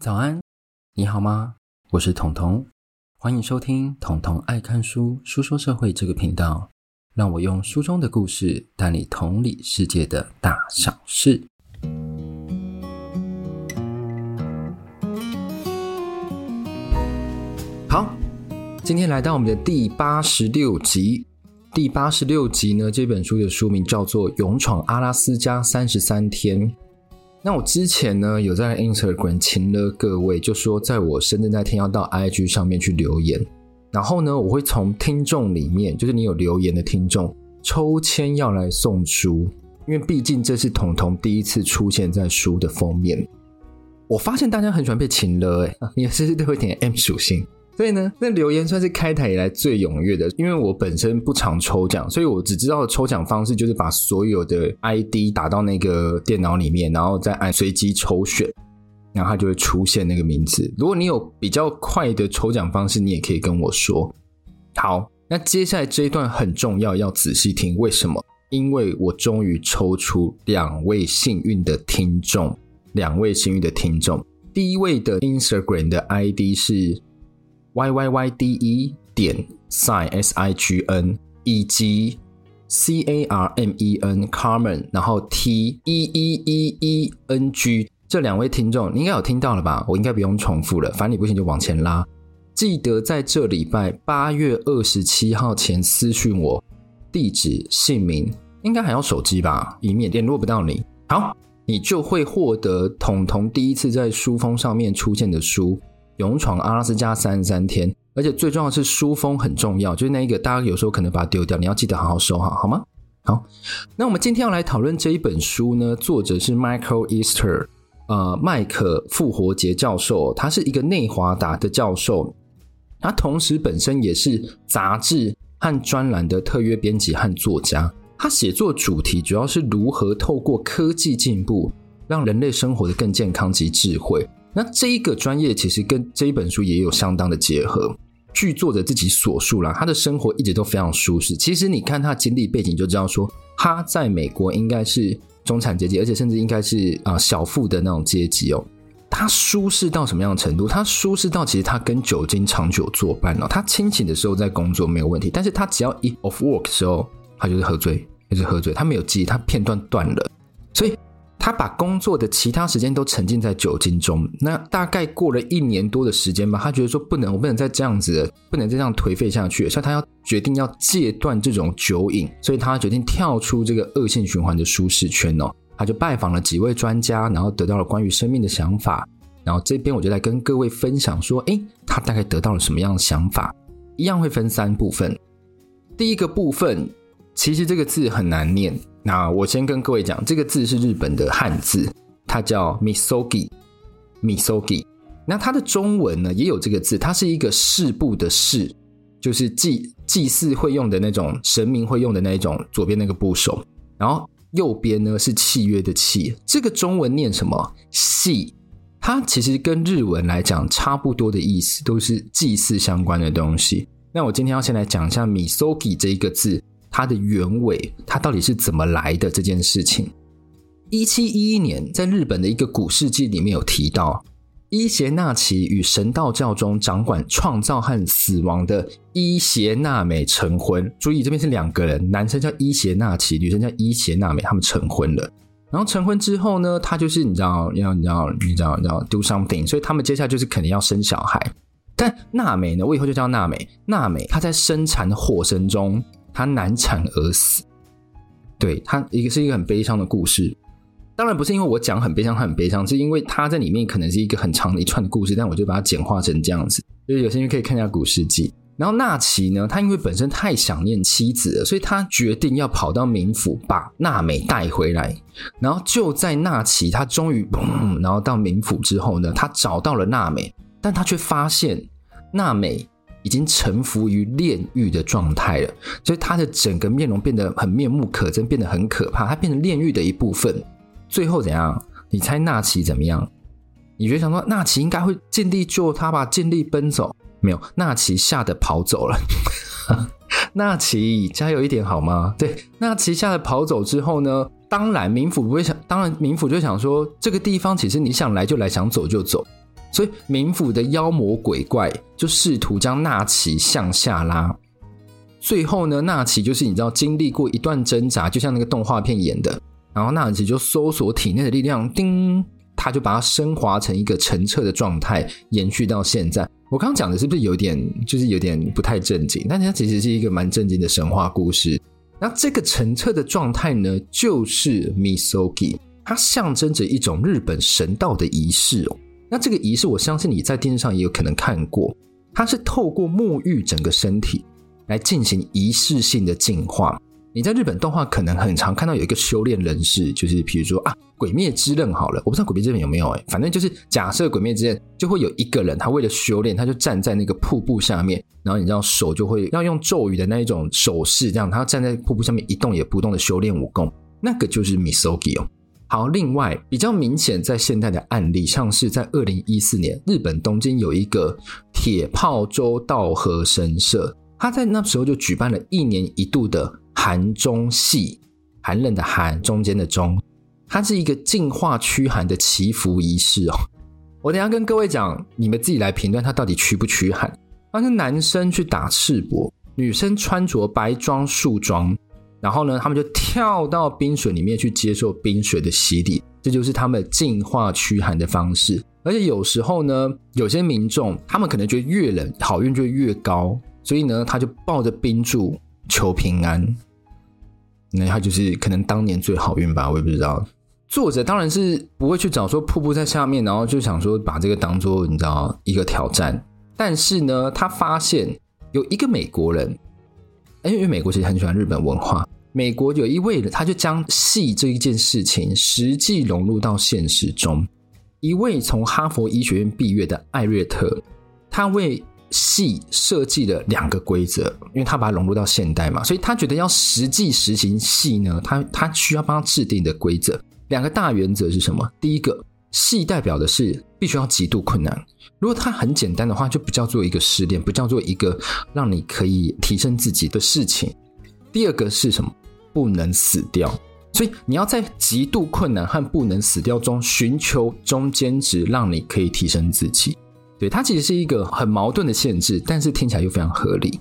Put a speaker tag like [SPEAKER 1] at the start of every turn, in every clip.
[SPEAKER 1] 早安，你好吗？我是彤彤，欢迎收听《彤彤爱看书书说社会》这个频道，让我用书中的故事带你同理世界的大小事。好，今天来到我们的第八十六集。第八十六集呢，这本书的书名叫做《勇闯阿拉斯加三十三天》。那我之前呢，有在 Instagram 请了各位，就说在我生日那天要到 IG 上面去留言，然后呢，我会从听众里面，就是你有留言的听众抽签要来送书，因为毕竟这是彤彤第一次出现在书的封面。我发现大家很喜欢被请了，哎，也是都会点 M 属性。所以呢，那留言算是开台以来最踊跃的。因为我本身不常抽奖，所以我只知道抽奖方式就是把所有的 ID 打到那个电脑里面，然后再按随机抽选，然后它就会出现那个名字。如果你有比较快的抽奖方式，你也可以跟我说。好，那接下来这一段很重要，要仔细听。为什么？因为我终于抽出两位幸运的听众，两位幸运的听众。第一位的 Instagram 的 ID 是。Y y y d e 点 sign s i g n 以及 c a r m e n Carmen，然后 t e e e e n g 这两位听众，你应该有听到了吧？我应该不用重复了，反正你不行就往前拉。记得在这礼拜八月二十七号前私讯我，地址、姓名，应该还要手机吧，以免联络不到你。好，你就会获得统统第一次在书封上面出现的书。勇闯阿拉斯加三十三天，而且最重要是书封很重要，就是那一个大家有时候可能把它丢掉，你要记得好好收好，好吗？好，那我们今天要来讨论这一本书呢，作者是 Michael Easter，呃，麦克复活节教授，他是一个内华达的教授，他同时本身也是杂志和专栏的特约编辑和作家，他写作主题主要是如何透过科技进步，让人类生活得更健康及智慧。那这一个专业其实跟这一本书也有相当的结合。据作者自己所述啦，他的生活一直都非常舒适。其实你看他经历背景就知道说，他在美国应该是中产阶级，而且甚至应该是啊小富的那种阶级哦。他舒适到什么样的程度？他舒适到其实他跟酒精长久作伴哦。他清醒的时候在工作没有问题，但是他只要一 off work 的时候，他就是喝醉，就是喝醉。他没有记忆，他片段断了，所以。他把工作的其他时间都沉浸在酒精中，那大概过了一年多的时间吧，他觉得说不能，我不能再这样子，不能再这样颓废下去，所以他要决定要戒断这种酒瘾，所以他决定跳出这个恶性循环的舒适圈哦。他就拜访了几位专家，然后得到了关于生命的想法，然后这边我就来跟各位分享说，诶，他大概得到了什么样的想法？一样会分三部分，第一个部分其实这个字很难念。那我先跟各位讲，这个字是日本的汉字，它叫 misogi，misogi。那它的中文呢也有这个字，它是一个事部的事，就是祭祭祀会用的那种神明会用的那一种左边那个部首，然后右边呢是契约的契。这个中文念什么？系。它其实跟日文来讲差不多的意思，都是祭祀相关的东西。那我今天要先来讲一下 misogi 这一个字。它的原委，它到底是怎么来的这件事情？一七一一年，在日本的一个古世纪里面有提到，伊邪那岐与神道教中掌管创造和死亡的伊邪那美成婚。注意，这边是两个人，男生叫伊邪那岐，女生叫伊邪那美，他们成婚了。然后成婚之后呢，他就是你知道，要你知道，你知道，你知道 do something，所以他们接下来就是肯定要生小孩。但娜美呢，我以后就叫娜美。娜美她在生产的过程中。他难产而死，对，他一个是一个很悲伤的故事。当然不是因为我讲很悲伤，他很悲伤，是因为他在里面可能是一个很长的一串的故事，但我就把它简化成这样子。就是有兴趣可以看一下《古事记》。然后纳奇呢，他因为本身太想念妻子了，所以他决定要跑到冥府把娜美带回来。然后就在纳奇他终于，然后到冥府之后呢，他找到了娜美，但他却发现娜美。已经臣服于炼狱的状态了，所以他的整个面容变得很面目可憎，变得很可怕。他变成炼狱的一部分。最后怎样？你猜纳奇怎么样？你觉得想说纳奇应该会尽力救他吧？尽力奔走？没有，纳奇吓得跑走了。纳奇加油一点好吗？对，纳奇吓得跑走之后呢？当然冥府不会想，当然冥府就想说这个地方其实你想来就来，想走就走。所以冥府的妖魔鬼怪就试图将纳奇向下拉。最后呢，纳奇就是你知道经历过一段挣扎，就像那个动画片演的，然后纳奇就搜索体内的力量，叮，他就把它升华成一个澄澈的状态，延续到现在。我刚刚讲的是不是有点就是有点不太正经？但它其实是一个蛮正经的神话故事。那这个澄澈的状态呢，就是 Misogi，它象征着一种日本神道的仪式哦。那这个仪式，我相信你在电视上也有可能看过，它是透过沐浴整个身体。来进行仪式性的净化。你在日本动画可能很常看到有一个修炼人士，就是比如说啊，《鬼灭之刃》好了，我不知道《鬼灭之刃》有没有哎，反正就是假设《鬼灭之刃》就会有一个人，他为了修炼，他就站在那个瀑布下面，然后你知道手就会要用咒语的那一种手势，这样他站在瀑布下面一动也不动的修炼武功，那个就是 Misogi 哦。好，另外比较明显在现代的案例，像是在二零一四年，日本东京有一个铁炮洲道和神社。他在那时候就举办了一年一度的寒中戏，寒冷的寒，中间的中，它是一个净化驱寒的祈福仪式哦。我等下跟各位讲，你们自己来评断它到底驱不驱寒。那是男生去打赤膊，女生穿着白装束装，然后呢，他们就跳到冰水里面去接受冰水的洗礼，这就是他们净化驱寒的方式。而且有时候呢，有些民众他们可能觉得越冷好运就越高。所以呢，他就抱着冰柱求平安，那他就是可能当年最好运吧，我也不知道。作者当然是不会去找说瀑布在下面，然后就想说把这个当做你知道一个挑战。但是呢，他发现有一个美国人，因为美国其实很喜欢日本文化，美国有一位，他就将戏这一件事情实际融入到现实中。一位从哈佛医学院毕业的艾略特，他为戏设计了两个规则，因为他把它融入到现代嘛，所以他觉得要实际实行戏呢，他他需要帮他制定的规则。两个大原则是什么？第一个，戏代表的是必须要极度困难，如果它很简单的话，就不叫做一个试炼，不叫做一个让你可以提升自己的事情。第二个是什么？不能死掉，所以你要在极度困难和不能死掉中寻求中间值，让你可以提升自己。对，它其实是一个很矛盾的限制，但是听起来又非常合理。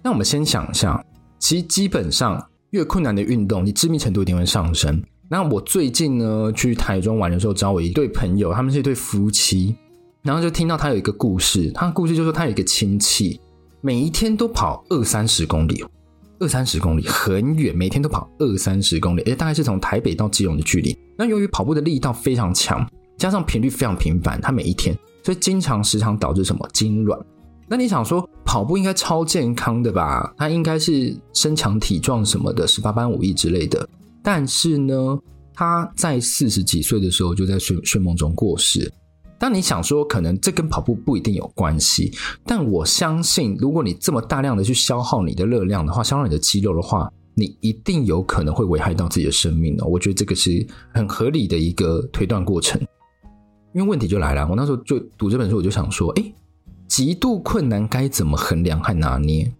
[SPEAKER 1] 那我们先想一下，其实基本上越困难的运动，你致命程度一定会上升。那我最近呢去台中玩的时候，找我一对朋友，他们是一对夫妻，然后就听到他有一个故事，他的故事就说他有一个亲戚，每一天都跑二三十公里，二三十公里很远，每天都跑二三十公里，而且，大概是从台北到基隆的距离。那由于跑步的力道非常强，加上频率非常频繁，他每一天。所以经常时常导致什么痉挛？那你想说跑步应该超健康的吧？他应该是身强体壮什么的，十八般武艺之类的。但是呢，他在四十几岁的时候就在睡睡梦中过世。当你想说可能这跟跑步不一定有关系，但我相信，如果你这么大量的去消耗你的热量的话，消耗你的肌肉的话，你一定有可能会危害到自己的生命哦。我觉得这个是很合理的一个推断过程。因为问题就来了，我那时候就读这本书，我就想说，哎，极度困难该怎么衡量和拿捏？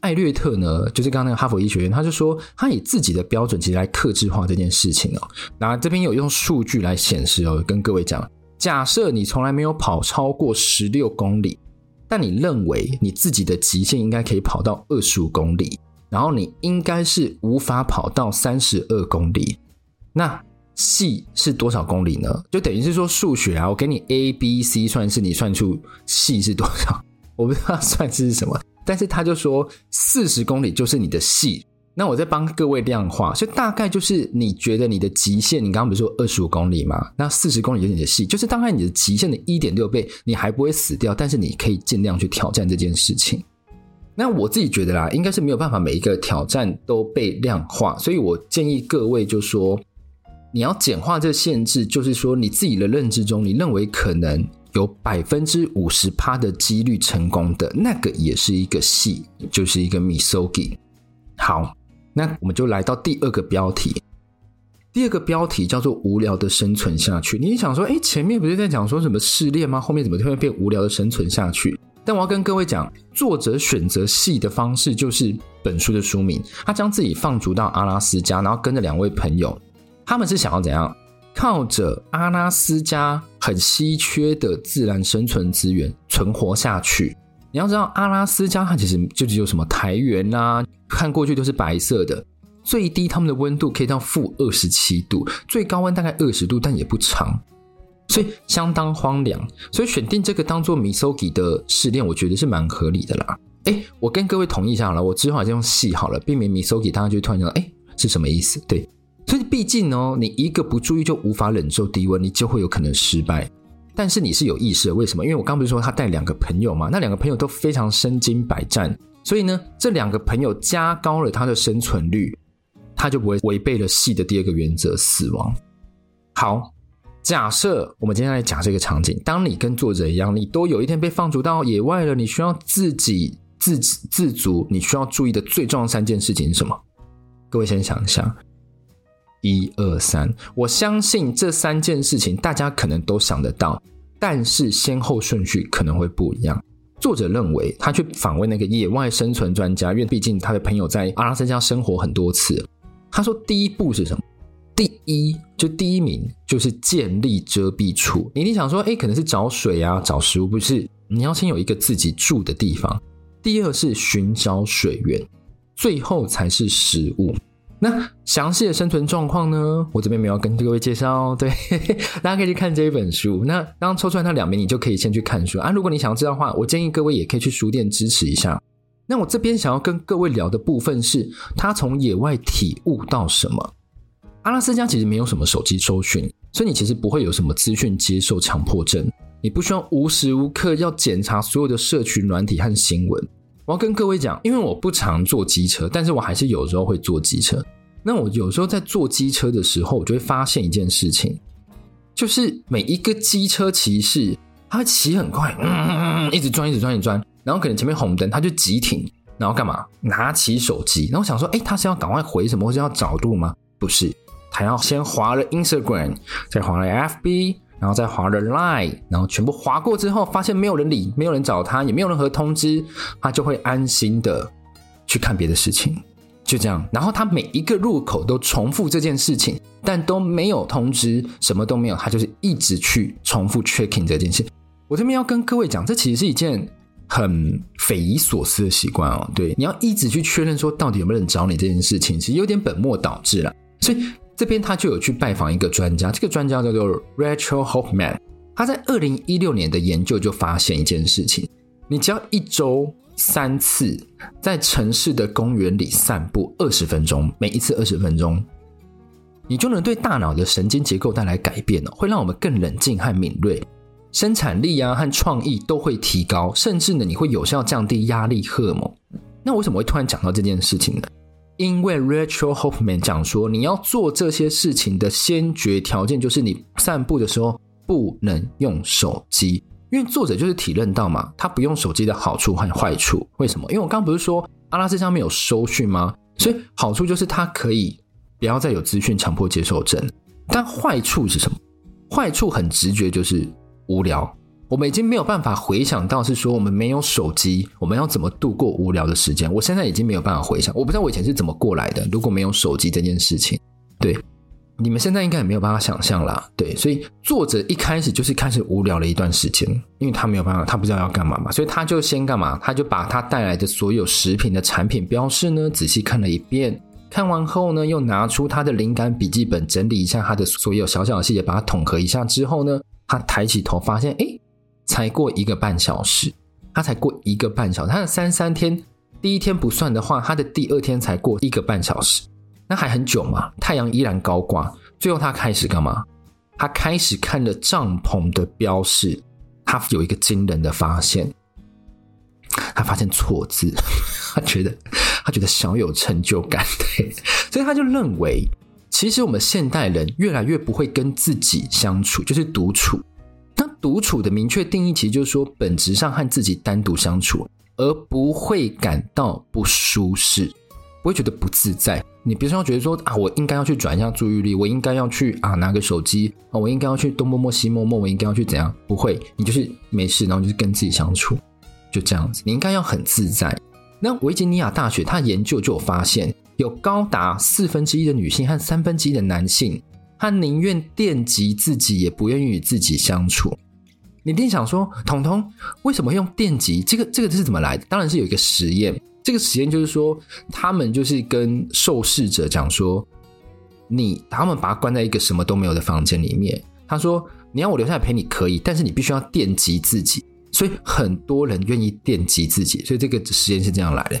[SPEAKER 1] 艾略特呢，就是刚刚那个哈佛医学院，他就说他以自己的标准其实来客制化这件事情哦。那这边有用数据来显示哦，跟各位讲，假设你从来没有跑超过十六公里，但你认为你自己的极限应该可以跑到二十五公里，然后你应该是无法跑到三十二公里，那。系是多少公里呢？就等于是说数学啊，我给你 a b c 算式，你算出系是多少？我不知道算式是什么，但是他就说四十公里就是你的戏。那我再帮各位量化，所以大概就是你觉得你的极限，你刚刚不是说二十五公里吗？那四十公里就是你的戏，就是大概你的极限的一点六倍，你还不会死掉，但是你可以尽量去挑战这件事情。那我自己觉得啦，应该是没有办法每一个挑战都被量化，所以我建议各位就说。你要简化这个限制，就是说你自己的认知中，你认为可能有百分之五十趴的几率成功的那个，也是一个戏，就是一个 Misogi。好，那我们就来到第二个标题。第二个标题叫做“无聊的生存下去”。你想说，诶，前面不是在讲说什么试炼吗？后面怎么突然变无聊的生存下去？但我要跟各位讲，作者选择戏的方式就是本书的书名，他将自己放逐到阿拉斯加，然后跟着两位朋友。他们是想要怎样？靠着阿拉斯加很稀缺的自然生存资源存活下去。你要知道，阿拉斯加它其实就只有什么苔原啊，看过去都是白色的。最低它们的温度可以到负二十七度，最高温大概二十度，但也不长，所以相当荒凉。所以选定这个当做 Misogi 的试炼，我觉得是蛮合理的啦。哎，我跟各位同意一下好了，我之后还是用细好了，避免 Misogi 大家就突然想，哎，是什么意思？对，所以毕竟哦，你一个不注意就无法忍受低温，你就会有可能失败。但是你是有意识的，为什么？因为我刚不是说他带两个朋友嘛，那两个朋友都非常身经百战，所以呢，这两个朋友加高了他的生存率，他就不会违背了戏的第二个原则——死亡。好，假设我们今天来讲这个场景，当你跟作者一样，你都有一天被放逐到野外了，你需要自己自自足，你需要注意的最重要三件事情是什么？各位先想一下。一二三，我相信这三件事情大家可能都想得到，但是先后顺序可能会不一样。作者认为，他去访问那个野外生存专家，因为毕竟他的朋友在阿拉斯加生活很多次。他说，第一步是什么？第一，就第一名就是建立遮蔽处。你一定想说，哎，可能是找水啊，找食物，不是？你要先有一个自己住的地方。第二是寻找水源，最后才是食物。那详细的生存状况呢？我这边没有跟各位介绍哦，对，大家可以去看这一本书。那刚抽出来那两名，你就可以先去看书啊。如果你想要知道的话，我建议各位也可以去书店支持一下。那我这边想要跟各位聊的部分是，他从野外体悟到什么？阿拉斯加其实没有什么手机搜寻，所以你其实不会有什么资讯接受强迫症，你不需要无时无刻要检查所有的社群软体和新闻。我要跟各位讲，因为我不常坐机车，但是我还是有时候会坐机车。那我有时候在坐机车的时候，我就会发现一件事情，就是每一个机车骑士，他会骑很快，嗯嗯嗯，一直转，一直转，一直转，然后可能前面红灯，他就急停，然后干嘛？拿起手机，然后想说，哎，他是要赶快回什么，或是要找路吗？不是，他要先滑了 Instagram，再滑了 FB。然后再滑了 Line，然后全部滑过之后，发现没有人理，没有人找他，也没有任何通知，他就会安心的去看别的事情，就这样。然后他每一个入口都重复这件事情，但都没有通知，什么都没有，他就是一直去重复 checking 这件事。我这边要跟各位讲，这其实是一件很匪夷所思的习惯哦。对，你要一直去确认说到底有没有人找你这件事情，其实有点本末倒置了。所以。这边他就有去拜访一个专家，这个专家叫做 Rachel Hoffman。他在二零一六年的研究就发现一件事情：你只要一周三次在城市的公园里散步二十分钟，每一次二十分钟，你就能对大脑的神经结构带来改变哦，会让我们更冷静和敏锐，生产力啊和创意都会提高，甚至呢你会有效降低压力荷尔蒙。那为什么会突然讲到这件事情呢？因为 Rachel Hoffman 讲说，你要做这些事情的先决条件就是你散步的时候不能用手机。因为作者就是体认到嘛，他不用手机的好处和坏处。为什么？因为我刚刚不是说阿拉斯加没有收讯吗？所以好处就是它可以不要再有资讯强迫接受症。但坏处是什么？坏处很直觉，就是无聊。我们已经没有办法回想到是说我们没有手机，我们要怎么度过无聊的时间？我现在已经没有办法回想，我不知道我以前是怎么过来的。如果没有手机这件事情，对，你们现在应该也没有办法想象啦。对，所以作者一开始就是开始无聊了一段时间，因为他没有办法，他不知道要干嘛嘛，所以他就先干嘛？他就把他带来的所有食品的产品标示呢仔细看了一遍，看完后呢又拿出他的灵感笔记本整理一下他的所有小小的细节，把它统合一下之后呢，他抬起头发现，诶。才过一个半小时，他才过一个半小时。他的三三天，第一天不算的话，他的第二天才过一个半小时，那还很久嘛？太阳依然高挂。最后他开始干嘛？他开始看了帐篷的标示，他有一个惊人的发现，他发现错字，他觉得他觉得小有成就感，对，所以他就认为，其实我们现代人越来越不会跟自己相处，就是独处。独处的明确定义，其实就是说，本质上和自己单独相处，而不会感到不舒适，不会觉得不自在。你比如说，觉得说啊，我应该要去转一下注意力，我应该要去啊拿个手机啊，我应该要去东摸摸西摸摸，我应该要去怎样？不会，你就是没事，然后就是跟自己相处，就这样子。你应该要很自在。那维吉尼亚大学他研究就有发现，有高达四分之一的女性和三分之一的男性。他宁愿电击自己，也不愿意与自己相处。你一定想说，彤彤为什么用电击？这个这个是怎么来的？当然是有一个实验。这个实验就是说，他们就是跟受试者讲说，你他们把他关在一个什么都没有的房间里面。他说，你要我留下来陪你可以，但是你必须要电击自己。所以很多人愿意电击自己。所以这个实验是这样来的。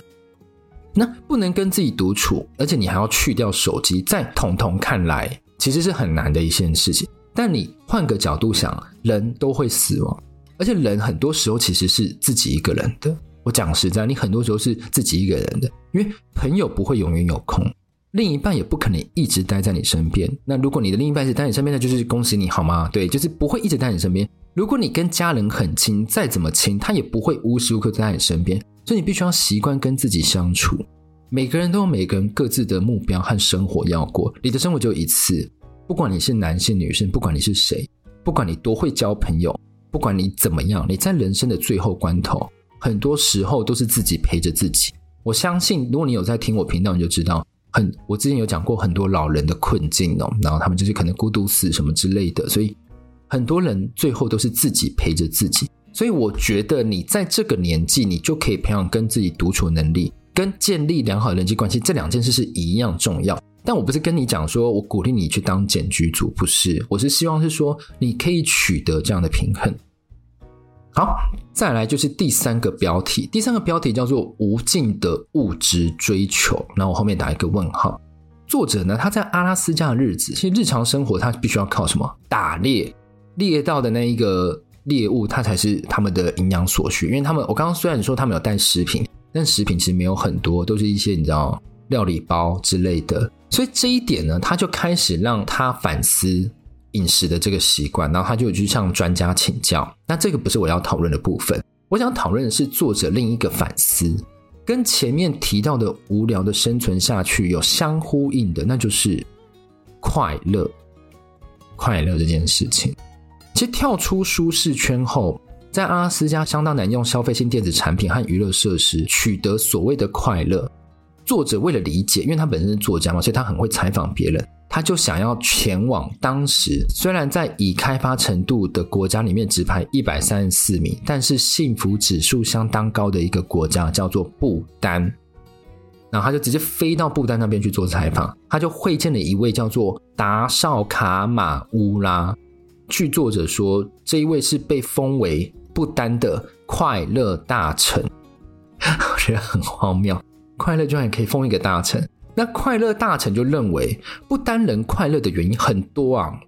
[SPEAKER 1] 那不能跟自己独处，而且你还要去掉手机，在彤彤看来，其实是很难的一件事情。但你换个角度想，人都会死亡，而且人很多时候其实是自己一个人的。我讲实在，你很多时候是自己一个人的，因为朋友不会永远有空，另一半也不可能一直待在你身边。那如果你的另一半是待在你身边，那就是恭喜你好吗？对，就是不会一直待在你身边。如果你跟家人很亲，再怎么亲，他也不会无时无刻在你身边。所以你必须要习惯跟自己相处。每个人都有每个人各自的目标和生活要过，你的生活就一次。不管你是男性女性，不管你是谁，不管你多会交朋友，不管你怎么样，你在人生的最后关头，很多时候都是自己陪着自己。我相信，如果你有在听我频道，你就知道，很我之前有讲过很多老人的困境哦，然后他们就是可能孤独死什么之类的，所以很多人最后都是自己陪着自己。所以我觉得你在这个年纪，你就可以培养跟自己独处能力，跟建立良好的人际关系，这两件事是一样重要。但我不是跟你讲说，我鼓励你去当简居族，不是，我是希望是说，你可以取得这样的平衡。好，再来就是第三个标题，第三个标题叫做“无尽的物质追求”，然后我后面打一个问号。作者呢，他在阿拉斯加的日子，其实日常生活他必须要靠什么？打猎，猎到的那一个猎物，它才是他们的营养所需。因为他们，我刚刚虽然说他们有带食品，但食品其实没有很多，都是一些你知道料理包之类的。所以这一点呢，他就开始让他反思饮食的这个习惯，然后他就去向专家请教。那这个不是我要讨论的部分，我想讨论的是作者另一个反思，跟前面提到的无聊的生存下去有相呼应的，那就是快乐。快乐这件事情，其实跳出舒适圈后，在阿拉斯加相当难用消费性电子产品和娱乐设施取得所谓的快乐。作者为了理解，因为他本身是作家嘛，所以他很会采访别人。他就想要前往当时虽然在已开发程度的国家里面只排一百三十四名，但是幸福指数相当高的一个国家，叫做不丹。然后他就直接飞到不丹那边去做采访。他就会见了一位叫做达绍卡马乌拉。据作者说，这一位是被封为不丹的快乐大臣。我觉得很荒谬。快乐居然也可以封一个大臣，那快乐大臣就认为不丹人快乐的原因很多啊，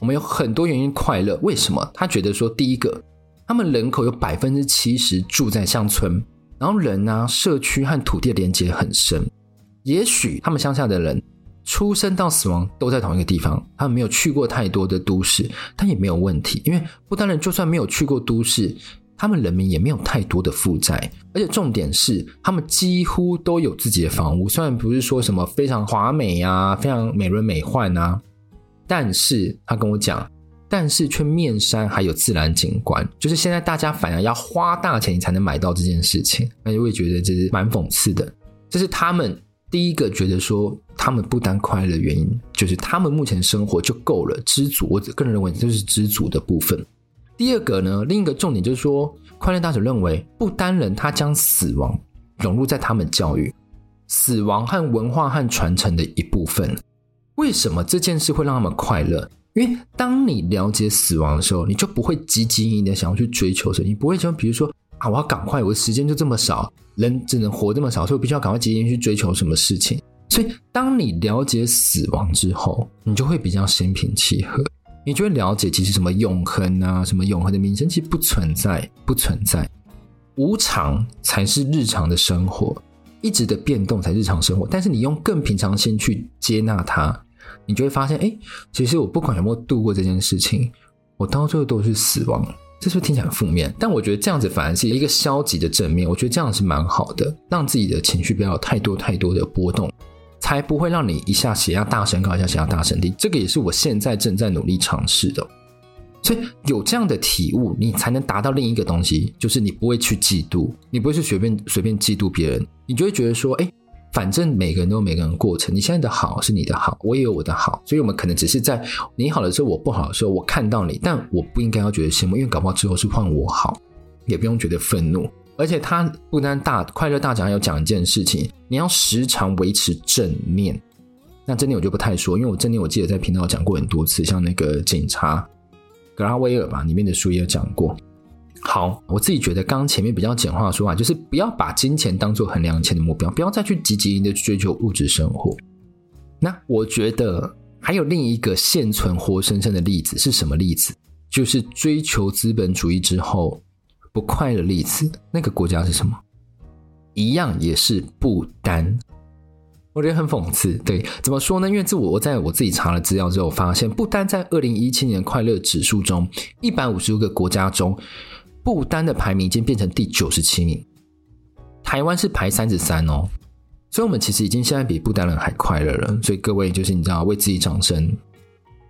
[SPEAKER 1] 我们有很多原因快乐。为什么？他觉得说，第一个，他们人口有百分之七十住在乡村，然后人啊，社区和土地连接很深。也许他们乡下的人出生到死亡都在同一个地方，他们没有去过太多的都市，但也没有问题，因为不丹人就算没有去过都市。他们人民也没有太多的负债，而且重点是，他们几乎都有自己的房屋。虽然不是说什么非常华美啊，非常美轮美奂啊，但是他跟我讲，但是却面山还有自然景观，就是现在大家反而要花大钱才能买到这件事情，那就会觉得这是蛮讽刺的。这是他们第一个觉得说他们不单快乐的原因，就是他们目前生活就够了，知足。我个人认为这是知足的部分。第二个呢，另一个重点就是说，快乐大使认为不丹人他将死亡融入在他们教育、死亡和文化和传承的一部分。为什么这件事会让他们快乐？因为当你了解死亡的时候，你就不会汲汲营营的想要去追求什么，你不会说，比如说啊，我要赶快，我的时间就这么少，人只能活这么少，所以我必须要赶快汲汲去追求什么事情。所以，当你了解死亡之后，你就会比较心平气和。你就会了解，其实什么永恒啊，什么永恒的名声，其实不存在，不存在。无常才是日常的生活，一直的变动才日常生活。但是你用更平常心去接纳它，你就会发现，哎，其实我不管有没有度过这件事情，我到最后都是死亡。这是不是听起来很负面？但我觉得这样子反而是一个消极的正面。我觉得这样是蛮好的，让自己的情绪不要有太多太多的波动。才不会让你一下血压大升高，一下血压大升低。这个也是我现在正在努力尝试的。所以有这样的体悟，你才能达到另一个东西，就是你不会去嫉妒，你不会去随便随便嫉妒别人，你就会觉得说，哎，反正每个人都有每个人过程。你现在的好是你的好，我也有我的好，所以我们可能只是在你好的时候，我不好的时候，我看到你，但我不应该要觉得羡慕，因为搞不好之后是换我好，也不用觉得愤怒。而且他不单大快乐大奖还有讲一件事情，你要时常维持正念。那正念我就不太说，因为我正念我记得在频道讲过很多次，像那个警察格拉威尔吧里面的书也有讲过。好，我自己觉得刚前面比较简化的说法，就是不要把金钱当做衡量钱的目标，不要再去积极的去追求物质生活。那我觉得还有另一个现存活生生的例子是什么例子？就是追求资本主义之后不快乐的例子。那个国家是什么？一样也是不丹。我觉得很讽刺。对，怎么说呢？因为自我我在我自己查了资料之后发现，不丹在二零一七年快乐指数中一百五十多个国家中。不丹的排名已经变成第九十七名，台湾是排三十三哦，所以我们其实已经现在比不丹人还快乐了。所以各位就是你知道为自己掌声。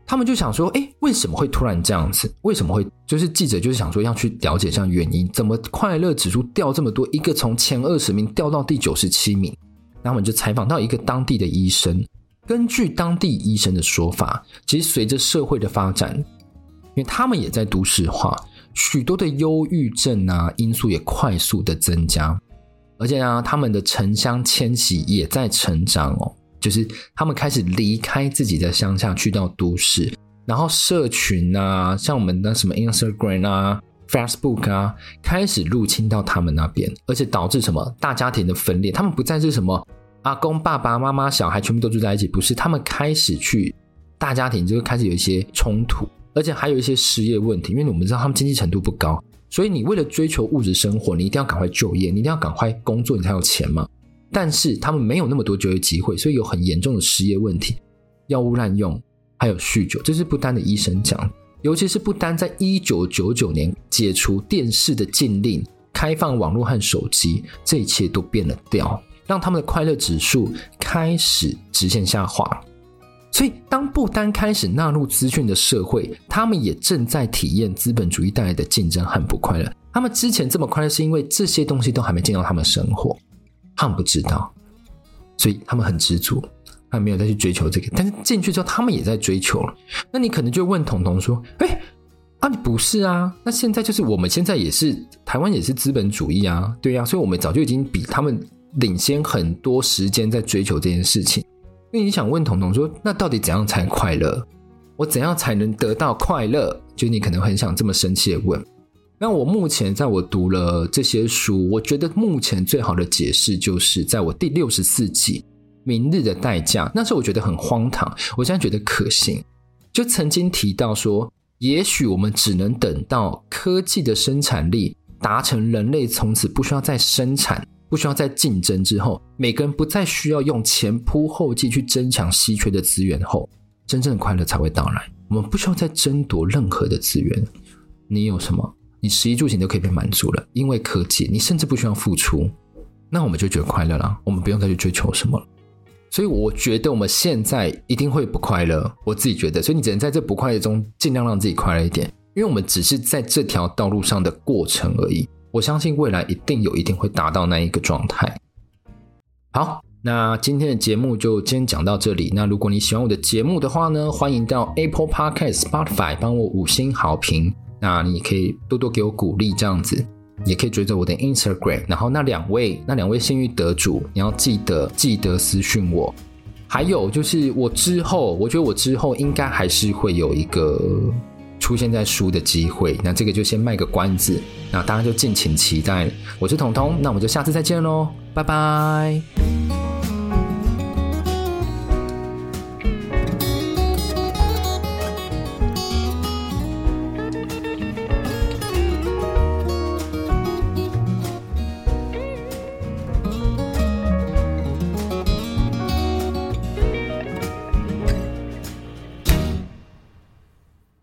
[SPEAKER 1] 他们就想说，哎，为什么会突然这样子？为什么会？就是记者就是想说要去了解一下原因，怎么快乐指数掉这么多？一个从前二十名掉到第九十七名，然后我们就采访到一个当地的医生，根据当地医生的说法，其实随着社会的发展，因为他们也在都市化。许多的忧郁症啊因素也快速的增加，而且啊，他们的城乡迁徙也在成长哦，就是他们开始离开自己的乡下去到都市，然后社群啊，像我们的什么 Instagram 啊、Facebook 啊，开始入侵到他们那边，而且导致什么大家庭的分裂，他们不再是什么阿公、爸爸妈妈、小孩全部都住在一起，不是，他们开始去大家庭就会开始有一些冲突。而且还有一些失业问题，因为我们知道他们经济程度不高，所以你为了追求物质生活，你一定要赶快就业，你一定要赶快工作，你才有钱嘛。但是他们没有那么多就业机会，所以有很严重的失业问题，药物滥用，还有酗酒，这是不丹的医生讲。尤其是不丹在一九九九年解除电视的禁令，开放网络和手机，这一切都变了调，让他们的快乐指数开始直线下滑。所以，当不丹开始纳入资讯的社会，他们也正在体验资本主义带来的竞争和不快乐。他们之前这么快乐，是因为这些东西都还没进到他们生活，他们不知道，所以他们很执着，他们没有再去追求这个。但是进去之后，他们也在追求了。那你可能就问彤彤说：“哎，啊，你不是啊？那现在就是我们现在也是台湾也是资本主义啊，对呀、啊。所以我们早就已经比他们领先很多时间在追求这件事情。”因为你想问彤彤说，那到底怎样才快乐？我怎样才能得到快乐？就你可能很想这么生气的问。那我目前在我读了这些书，我觉得目前最好的解释就是在我第六十四集《明日的代价》，那时候我觉得很荒唐，我现在觉得可行。就曾经提到说，也许我们只能等到科技的生产力达成人类从此不需要再生产。不需要再竞争之后，每个人不再需要用前仆后继去争抢稀缺的资源后，真正的快乐才会到来。我们不需要再争夺任何的资源，你有什么，你食衣住行都可以被满足了，因为科技，你甚至不需要付出，那我们就觉得快乐了。我们不用再去追求什么了。所以我觉得我们现在一定会不快乐，我自己觉得。所以你只能在这不快乐中尽量让自己快乐一点，因为我们只是在这条道路上的过程而已。我相信未来一定有，一定会达到那一个状态。好，那今天的节目就先讲到这里。那如果你喜欢我的节目的话呢，欢迎到 Apple Podcast、Spotify 帮我五星好评。那你可以多多给我鼓励，这样子也可以追踪我的 Instagram。然后那两位，那两位幸运得主，你要记得记得私讯我。还有就是我之后，我觉得我之后应该还是会有一个。出现在书的机会，那这个就先卖个关子，那大家就敬请期待。我是彤彤，那我们就下次再见喽，拜拜。